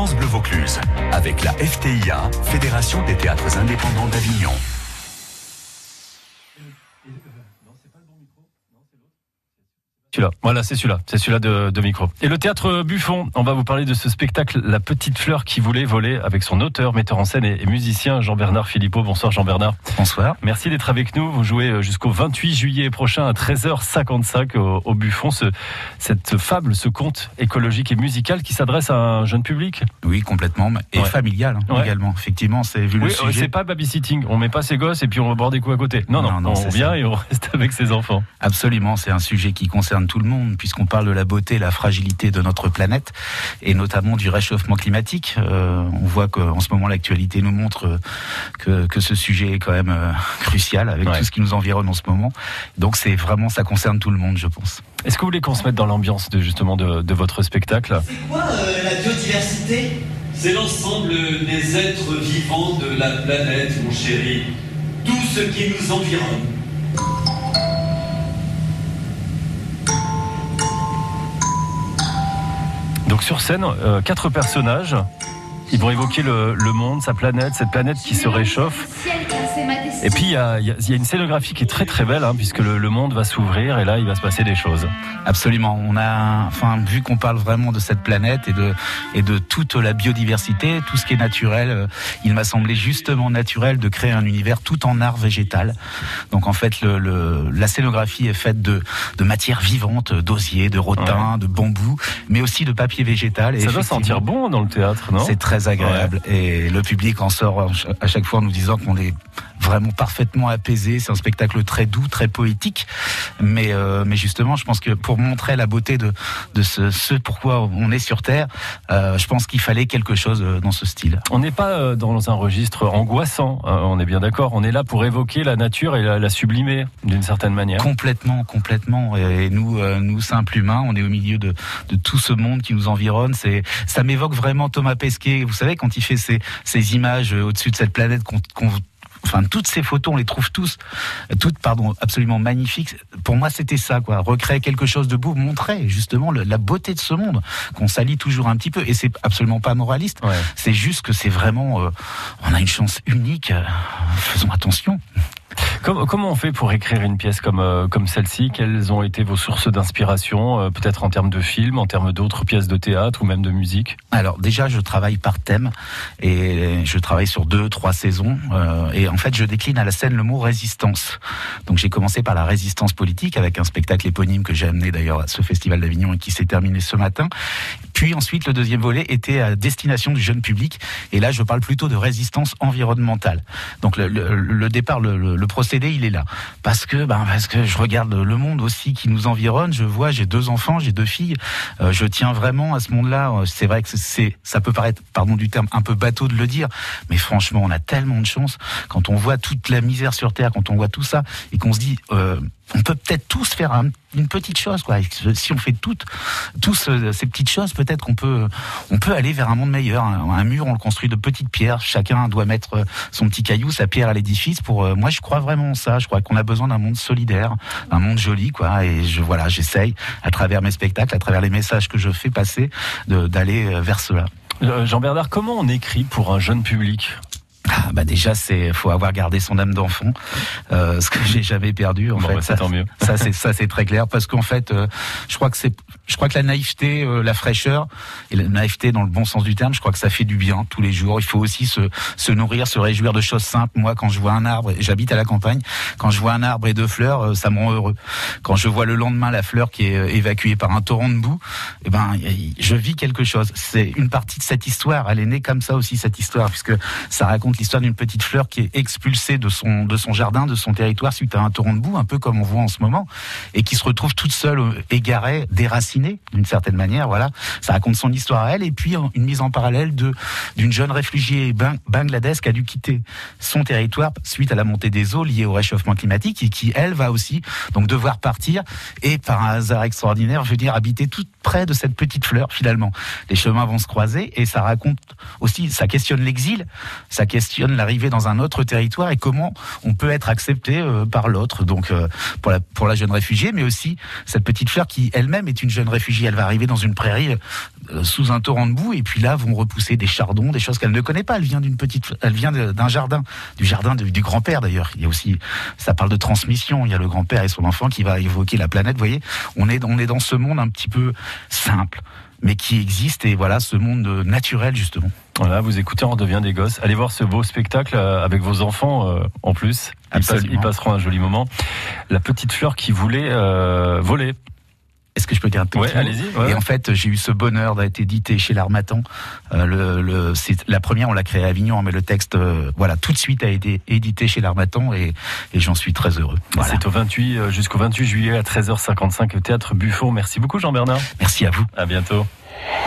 France Bleu Vaucluse, avec la FTIA, Fédération des théâtres indépendants d'Avignon. Celui-là, voilà, c'est celui-là, c'est celui-là de, de, micro. Et le théâtre Buffon, on va vous parler de ce spectacle La petite fleur qui voulait voler avec son auteur, metteur en scène et, musicien Jean-Bernard Philippot. Bonsoir Jean-Bernard. Bonsoir. Merci d'être avec nous. Vous jouez euh, jusqu'au 28 juillet prochain à 13h55 au, au Buffon. Ce, cette fable, ce conte écologique et musical qui s'adresse à un jeune public? Oui, complètement, et ouais. familial hein, ouais. également. Effectivement, c'est vu oui, le sujet. C'est pas babysitting. On met pas ses gosses et puis on va boire des coups à côté. Non, non, non, non on vient ça. et on reste avec ses enfants. Absolument, c'est un sujet qui concerne tout le monde, puisqu'on parle de la beauté et la fragilité de notre planète, et notamment du réchauffement climatique. Euh, on voit qu'en ce moment, l'actualité nous montre que, que, ce sujet est quand même euh, crucial avec ouais. tout ce qui nous environne en ce moment. Donc c'est vraiment, ça concerne tout le monde, je pense. Est-ce que vous voulez qu'on se mette dans l'ambiance de justement de, de, votre spectacle? C'est quoi euh, la biodiversité? C'est l'ensemble des êtres vivants de la planète, mon chéri. Tout ce qui nous environne. Sur scène, euh, quatre personnages. Ils vont évoquer le, monde, sa planète, cette planète qui se réchauffe. Et puis il y a, y a, une scénographie qui est très très belle, hein, puisque le, le, monde va s'ouvrir et là il va se passer des choses. Absolument. On a, enfin, vu qu'on parle vraiment de cette planète et de et de toute la biodiversité, tout ce qui est naturel, euh, il m'a semblé justement naturel de créer un univers tout en art végétal. Donc en fait, le, le la scénographie est faite de de matières vivantes, d'osier, de rotin, ouais. de bambou, mais aussi de papier végétal. Et Ça doit sentir bon dans le théâtre, non? C'est très agréable ouais. et le public en sort à chaque fois en nous disant qu'on est vraiment parfaitement apaisé. C'est un spectacle très doux, très poétique, mais euh, mais justement, je pense que pour montrer la beauté de de ce, ce pourquoi on est sur Terre, euh, je pense qu'il fallait quelque chose euh, dans ce style. On n'est pas dans un registre angoissant. on est bien d'accord. On est là pour évoquer la nature et la, la sublimer d'une certaine manière. Complètement, complètement. Et nous, nous simples humains, on est au milieu de de tout ce monde qui nous environne. C'est ça m'évoque vraiment Thomas Pesquet. Vous savez quand il fait ces ces images au-dessus de cette planète qu'on qu enfin toutes ces photos on les trouve tous toutes pardon absolument magnifiques. Pour moi c'était ça quoi. Recréer quelque chose de beau montrer justement le, la beauté de ce monde qu'on salit toujours un petit peu. Et c'est absolument pas moraliste. Ouais. c'est juste que c'est vraiment euh, on a une chance unique euh, faisons attention Comment, on fait pour écrire une pièce comme, euh, comme celle-ci? Quelles ont été vos sources d'inspiration, euh, peut-être en termes de films, en termes d'autres pièces de théâtre ou même de musique? Alors déjà, je travaille par thème et je travaille sur deux, trois saisons. Euh, et en fait, je décline à la scène le mot résistance. Donc j'ai commencé par la résistance politique avec un spectacle éponyme que j'ai amené d'ailleurs à ce festival d'Avignon et qui s'est terminé ce matin. Puis ensuite, le deuxième volet était à destination du jeune public. Et là, je parle plutôt de résistance environnementale. Donc le, départ, le, le, procédé, il est là. Parce que, ben, parce que je regarde le monde aussi qui nous environne. Je vois, j'ai deux enfants, j'ai deux filles. Euh, je tiens vraiment à ce monde-là. C'est vrai que c'est, ça peut paraître, pardon du terme, un peu bateau de le dire, mais franchement, on a tellement de chance quand on voit toute la misère sur Terre, quand on voit tout ça, et qu'on se dit, euh, on peut peut-être tous faire un, une petite chose, quoi. Si on fait toutes, tous euh, ces petites choses, peut-être qu'on peut, on peut aller vers un monde meilleur. Un, mur, on le construit de petites pierres. Chacun doit mettre son petit caillou, sa pierre à l'édifice. Pour euh, moi, je crois vraiment ça. Je crois qu'on a besoin d'un monde solidaire, un monde joli, quoi. Et je, voilà, j'essaye à travers mes spectacles, à travers les messages que je fais passer, d'aller euh, vers cela. Jean Bernard, comment on écrit pour un jeune public? Ah, bah déjà c'est faut avoir gardé son âme d'enfant euh, ce que j'ai jamais perdu en bon, fait bah, ça, tant mieux. ça c'est ça c'est très clair parce qu'en fait euh, je crois que c'est je crois que la naïveté euh, la fraîcheur et la naïveté dans le bon sens du terme je crois que ça fait du bien tous les jours. Il faut aussi se se nourrir se réjouir de choses simples. Moi quand je vois un arbre j'habite à la campagne quand je vois un arbre et deux fleurs euh, ça me rend heureux. Quand je vois le lendemain la fleur qui est euh, évacuée par un torrent de boue eh ben je vis quelque chose. C'est une partie de cette histoire. Elle est née comme ça aussi cette histoire puisque ça raconte l'histoire d'une petite fleur qui est expulsée de son, de son jardin, de son territoire suite à un torrent de boue, un peu comme on voit en ce moment, et qui se retrouve toute seule, égarée, déracinée, d'une certaine manière, voilà. Ça raconte son histoire à elle, et puis une mise en parallèle d'une jeune réfugiée bangladesh qui a dû quitter son territoire suite à la montée des eaux liée au réchauffement climatique, et qui, elle, va aussi, donc, devoir partir, et par un hasard extraordinaire, je dire, habiter tout près de cette petite fleur, finalement. Les chemins vont se croiser, et ça raconte aussi, ça questionne l'exil, ça questionne l'arrivée dans un autre territoire et comment on peut être accepté euh, par l'autre. Donc euh, pour la pour la jeune réfugiée, mais aussi cette petite fleur qui elle-même est une jeune réfugiée. Elle va arriver dans une prairie sous un torrent de boue et puis là vont repousser des chardons, des choses qu'elle ne connaît pas. Elle vient d'une petite, elle vient d'un jardin, du jardin du grand-père d'ailleurs. Il y a aussi, ça parle de transmission. Il y a le grand-père et son enfant qui va évoquer la planète. Vous voyez, on est, on est dans ce monde un petit peu simple mais qui existe et voilà ce monde naturel justement. Voilà, vous écoutez On devient des gosses. Allez voir ce beau spectacle euh, avec vos enfants euh, en plus. Ils, passeront un joli moment. La petite fleur qui voulait euh, voler. Est-ce que je peux dire un peu ouais, allez-y. Et en fait, j'ai eu ce bonheur d'être édité chez l'Armatan. le, le, la première, on l'a créé à Avignon, mais le texte, voilà, tout de suite a été édité chez l'Armatan et, et j'en suis très heureux. C'est au 28 jusqu'au 28 juillet à 13h55 au théâtre Buffon. Merci beaucoup Jean-Bernard. Merci à vous. À bientôt.